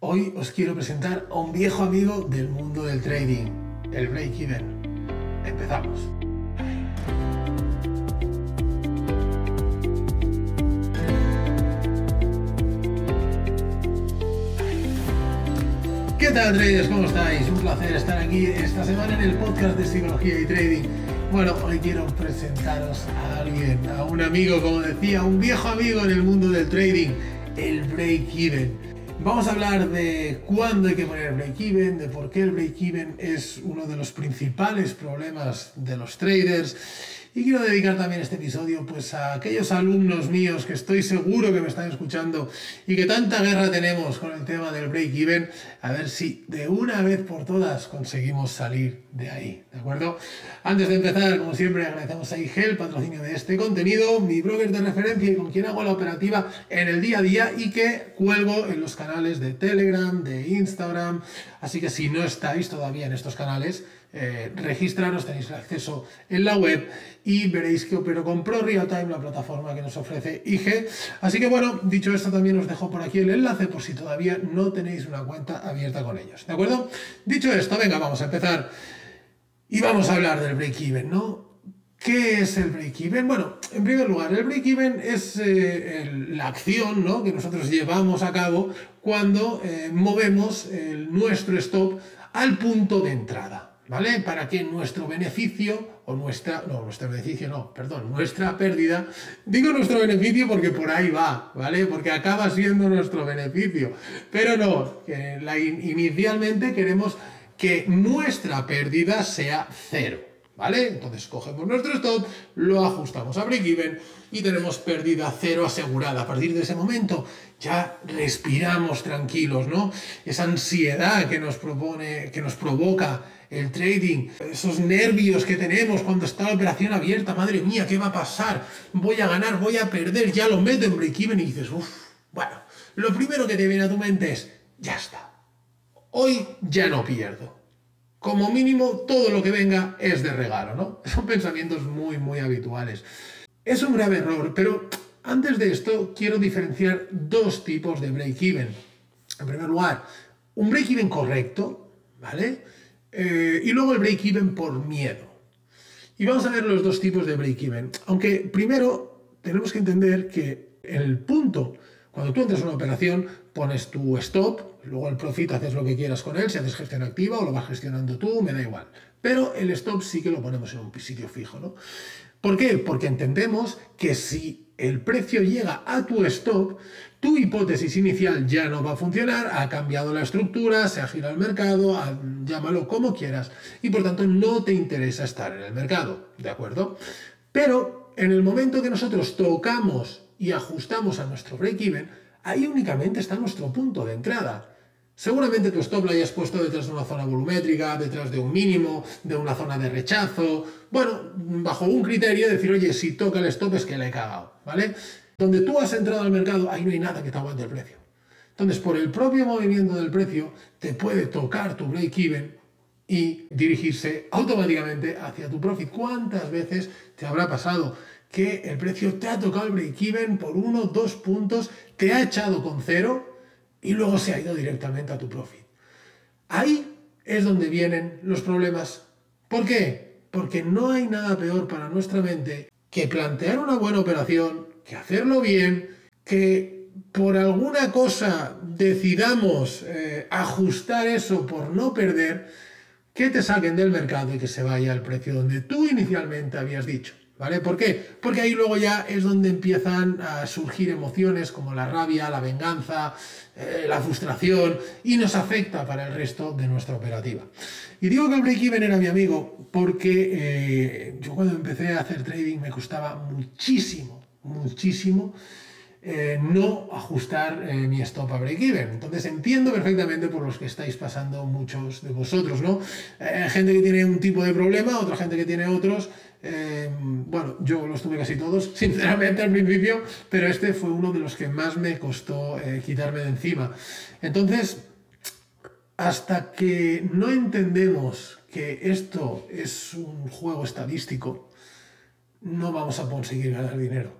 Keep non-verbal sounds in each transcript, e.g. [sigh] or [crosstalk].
Hoy os quiero presentar a un viejo amigo del mundo del trading, el break-even. Empezamos. ¿Qué tal traders? ¿Cómo estáis? Un placer estar aquí esta semana en el podcast de psicología y trading. Bueno, hoy quiero presentaros a alguien, a un amigo, como decía, un viejo amigo en el mundo del trading, el break-even. Vamos a hablar de cuándo hay que poner break-even, de por qué el break-even es uno de los principales problemas de los traders y quiero dedicar también este episodio pues a aquellos alumnos míos que estoy seguro que me están escuchando y que tanta guerra tenemos con el tema del break-even, a ver si de una vez por todas conseguimos salir de ahí, ¿de acuerdo? Antes de empezar, como siempre, agradecemos a IGEL, patrocinio de este contenido, mi broker de referencia y con quien hago la operativa en el día a día y que cuelgo en los canales de Telegram, de Instagram, así que si no estáis todavía en estos canales, eh, registraros, tenéis acceso en la web y veréis que opero con Pro Time, la plataforma que nos ofrece IG. Así que bueno, dicho esto, también os dejo por aquí el enlace por si todavía no tenéis una cuenta abierta con ellos. ¿De acuerdo? Dicho esto, venga, vamos a empezar. Y vamos a hablar del break-even, ¿no? ¿Qué es el break-even? Bueno, en primer lugar, el break-even es eh, la acción ¿no? que nosotros llevamos a cabo cuando eh, movemos nuestro stop al punto de entrada. ¿Vale? Para que nuestro beneficio, o nuestra, no, nuestro beneficio no, perdón, nuestra pérdida, digo nuestro beneficio porque por ahí va, ¿vale? Porque acaba siendo nuestro beneficio, pero no, inicialmente queremos que nuestra pérdida sea cero. ¿Vale? Entonces cogemos nuestro stop, lo ajustamos a break-even y tenemos pérdida cero asegurada. A partir de ese momento ya respiramos tranquilos, ¿no? Esa ansiedad que nos propone, que nos provoca el trading, esos nervios que tenemos cuando está la operación abierta, madre mía, ¿qué va a pasar? Voy a ganar, voy a perder, ya lo meto en break-even y dices, uff, bueno, lo primero que te viene a tu mente es, ya está, hoy ya no pierdo. Como mínimo, todo lo que venga es de regalo, ¿no? [laughs] Son pensamientos muy, muy habituales. Es un grave error, pero antes de esto quiero diferenciar dos tipos de break-even. En primer lugar, un break-even correcto, ¿vale? Eh, y luego el break-even por miedo. Y vamos a ver los dos tipos de break-even. Aunque primero tenemos que entender que el punto, cuando tú entras a una operación, pones tu stop, luego el profit haces lo que quieras con él, si haces gestión activa o lo vas gestionando tú, me da igual. Pero el stop sí que lo ponemos en un sitio fijo, ¿no? ¿Por qué? Porque entendemos que si el precio llega a tu stop, tu hipótesis inicial ya no va a funcionar, ha cambiado la estructura, se ha girado el mercado, llámalo como quieras, y por tanto no te interesa estar en el mercado, ¿de acuerdo? Pero en el momento que nosotros tocamos y ajustamos a nuestro break-even, ahí únicamente está nuestro punto de entrada. Seguramente tu stop lo hayas puesto detrás de una zona volumétrica, detrás de un mínimo, de una zona de rechazo. Bueno, bajo un criterio, decir, oye, si toca el stop es que le he cagado, ¿vale? Donde tú has entrado al mercado, ahí no hay nada que te aguante el precio. Entonces, por el propio movimiento del precio, te puede tocar tu break-even y dirigirse automáticamente hacia tu profit. ¿Cuántas veces te habrá pasado que el precio te ha tocado el break-even por uno, dos puntos, te ha echado con cero y luego se ha ido directamente a tu profit? Ahí es donde vienen los problemas. ¿Por qué? Porque no hay nada peor para nuestra mente que plantear una buena operación, que hacerlo bien, que por alguna cosa decidamos eh, ajustar eso por no perder, que te saquen del mercado y que se vaya al precio donde tú inicialmente habías dicho. ¿Vale? ¿Por qué? Porque ahí luego ya es donde empiezan a surgir emociones como la rabia, la venganza, eh, la frustración y nos afecta para el resto de nuestra operativa. Y digo que el break-even era mi amigo porque eh, yo cuando empecé a hacer trading me costaba muchísimo muchísimo eh, no ajustar mi stop a break-even. Entonces entiendo perfectamente por los que estáis pasando muchos de vosotros, ¿no? Gente que tiene un tipo de problema, otra gente que tiene otros. Bueno, yo los tuve casi todos, [laughs] sinceramente al principio, pero este fue uno de los que más me costó quitarme de encima. Entonces, hasta que no entendemos que esto es un juego estadístico, no vamos a conseguir ganar dinero.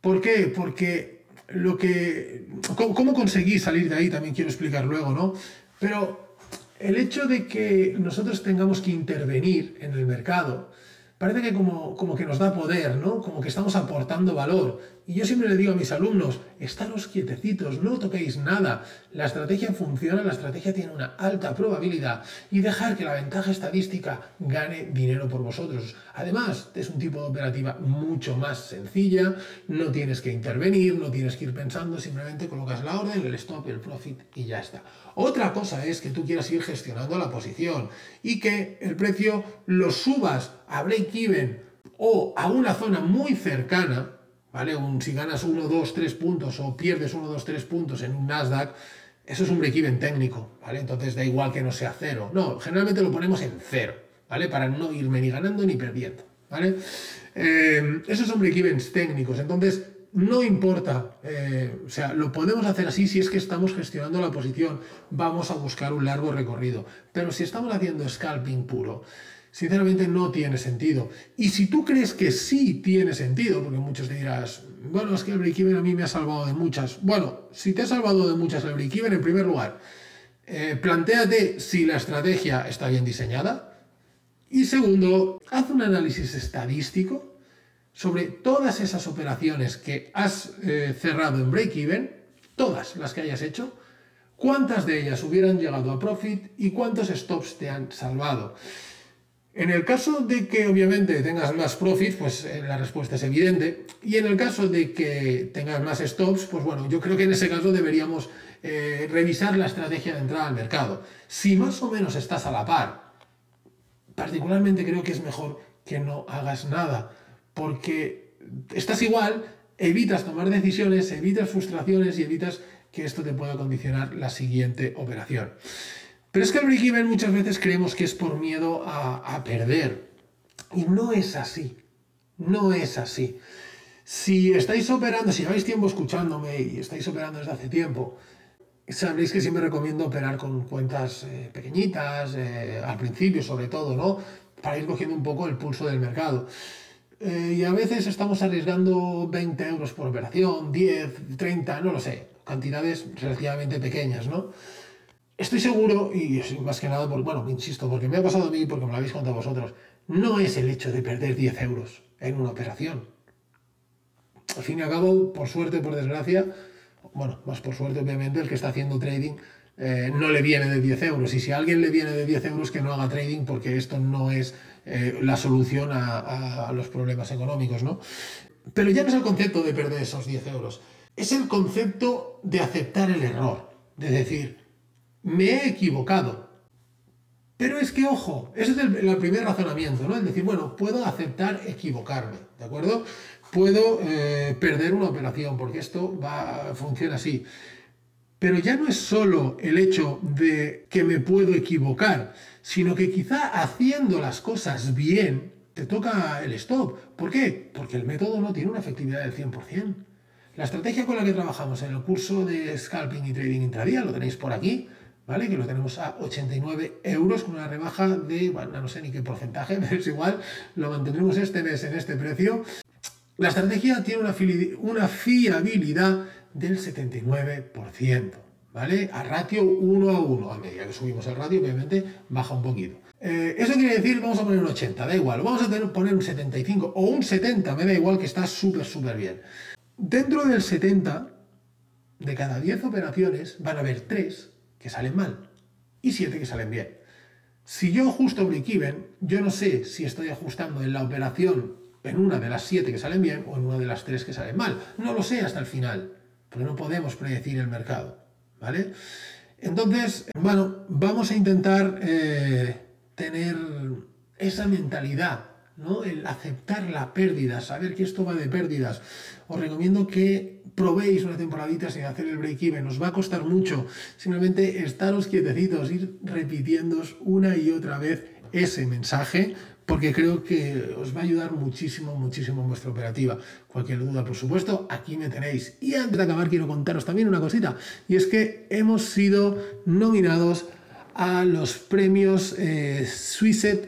¿Por qué? Porque lo que, cómo, cómo conseguí salir de ahí también quiero explicar luego, ¿no? Pero el hecho de que nosotros tengamos que intervenir en el mercado, parece que como, como que nos da poder, ¿no? Como que estamos aportando valor. Y yo siempre le digo a mis alumnos, estaros quietecitos, no toquéis nada. La estrategia funciona, la estrategia tiene una alta probabilidad y dejar que la ventaja estadística gane dinero por vosotros. Además, es un tipo de operativa mucho más sencilla, no tienes que intervenir, no tienes que ir pensando, simplemente colocas la orden, el stop, el profit y ya está. Otra cosa es que tú quieras ir gestionando la posición y que el precio lo subas a break-even o a una zona muy cercana, ¿vale? Un, si ganas 1, 2, 3 puntos o pierdes 1, 2, 3 puntos en un Nasdaq, eso es un break-even técnico, ¿vale? Entonces da igual que no sea cero. No, generalmente lo ponemos en cero, ¿vale? Para no irme ni ganando ni perdiendo, ¿vale? Eh, esos son break-evens técnicos. Entonces, no importa, eh, o sea, lo podemos hacer así si es que estamos gestionando la posición, vamos a buscar un largo recorrido. Pero si estamos haciendo scalping puro, sinceramente no tiene sentido. Y si tú crees que sí tiene sentido, porque muchos te dirás, bueno, es que el break-even a mí me ha salvado de muchas. Bueno, si te ha salvado de muchas el break-even, en primer lugar, eh, planteate si la estrategia está bien diseñada. Y segundo, haz un análisis estadístico sobre todas esas operaciones que has eh, cerrado en break-even, todas las que hayas hecho, cuántas de ellas hubieran llegado a profit y cuántos stops te han salvado. En el caso de que obviamente tengas más profit, pues eh, la respuesta es evidente. Y en el caso de que tengas más stops, pues bueno, yo creo que en ese caso deberíamos eh, revisar la estrategia de entrada al mercado. Si más o menos estás a la par, particularmente creo que es mejor que no hagas nada porque estás igual, evitas tomar decisiones, evitas frustraciones y evitas que esto te pueda condicionar la siguiente operación. Pero es que el break-even muchas veces creemos que es por miedo a, perder. Y no es así. No es así. Si estáis operando, si lleváis tiempo escuchándome y estáis operando desde hace tiempo, sabréis que siempre recomiendo operar con cuentas eh, pequeñitas, eh, al principio sobre todo, ¿no? Para ir cogiendo un poco el pulso del mercado. Eh, y a veces estamos arriesgando 20 euros por operación, 10, 30, no lo sé, cantidades relativamente pequeñas, ¿no? Estoy seguro, y más que nada, por, bueno, insisto, porque me ha pasado a mí, porque me lo habéis contado vosotros, no es el hecho de perder 10 euros en una operación. Al fin y al cabo, por suerte, por desgracia, bueno, más por suerte, obviamente, el que está haciendo trading eh, no le viene de 10 euros. Y si a alguien le viene de 10 euros, que no haga trading, porque esto no es eh, la solución a, los problemas económicos, ¿no? Pero ya no es el concepto de perder esos 10 euros, es el concepto de aceptar el error, de decir, me he equivocado. Pero es que, ojo, ese es el, primer razonamiento, ¿no? Es decir, bueno, puedo aceptar equivocarme, ¿de acuerdo? Puedo eh, perder una operación, porque esto va, funciona así. Pero ya no es solo el hecho de que me puedo equivocar, sino que quizá haciendo las cosas bien te toca el stop. ¿Por qué? Porque el método no tiene una efectividad del 100%. La estrategia con la que trabajamos en el curso de scalping y trading intradía, lo tenéis por aquí, ¿vale? Que lo tenemos a 89 euros con una rebaja de, bueno, no sé ni qué porcentaje, [laughs] pero es igual, lo mantendremos este mes en este precio. La estrategia tiene una, fiabilidad del 79%, ¿vale? A ratio 1 a 1. A medida que subimos el ratio, obviamente, baja un poquito. Eh, eso quiere decir, vamos a poner un 80, da igual. Vamos a tener, poner un 75 o un 70, me da igual que está súper, súper bien. Dentro del 70, de cada 10 operaciones, van a haber 3 que salen mal y 7 que salen bien. Si yo ajusto break-even, yo no sé si estoy ajustando en la operación en una de las 7 que salen bien o en una de las 3 que salen mal. No lo sé hasta el final porque no podemos predecir el mercado, ¿vale? Entonces, bueno, vamos a intentar eh, tener esa mentalidad, ¿no? El aceptar la pérdida, saber que esto va de pérdidas. Os recomiendo que probéis una temporadita sin hacer el break-even, os va a costar mucho. Simplemente estaros quietecitos, ir repitiéndos una y otra vez ese mensaje porque creo que os va a ayudar muchísimo, muchísimo en vuestra operativa. Cualquier duda, por supuesto, aquí me tenéis. Y antes de acabar, quiero contaros también una cosita, y es que hemos sido nominados a los premios eh,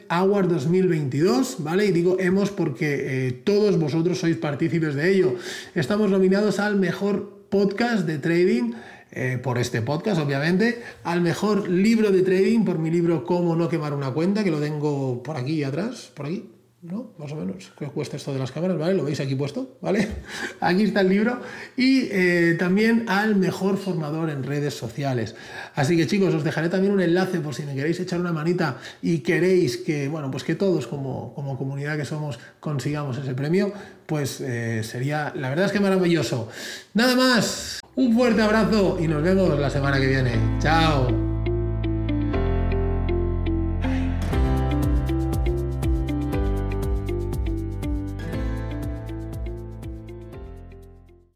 Award 2022, ¿vale? Y digo hemos porque eh, todos vosotros sois partícipes de ello. Estamos nominados al mejor podcast de trading. Eh, por este podcast, obviamente, al mejor libro de trading por mi libro Cómo no quemar una cuenta, que lo tengo por aquí atrás, por aquí, ¿no? Más o menos, que cuesta esto de las cámaras, ¿vale? Lo veis aquí puesto, ¿vale? [laughs] Aquí está el libro. Y eh, también al mejor formador en redes sociales. Así que chicos, os dejaré también un enlace por si me queréis echar una manita y queréis que, bueno, pues que todos como, como comunidad que somos consigamos ese premio, pues eh, sería, la verdad es que maravilloso. Nada más, un fuerte abrazo y nos vemos la semana que viene. Chao.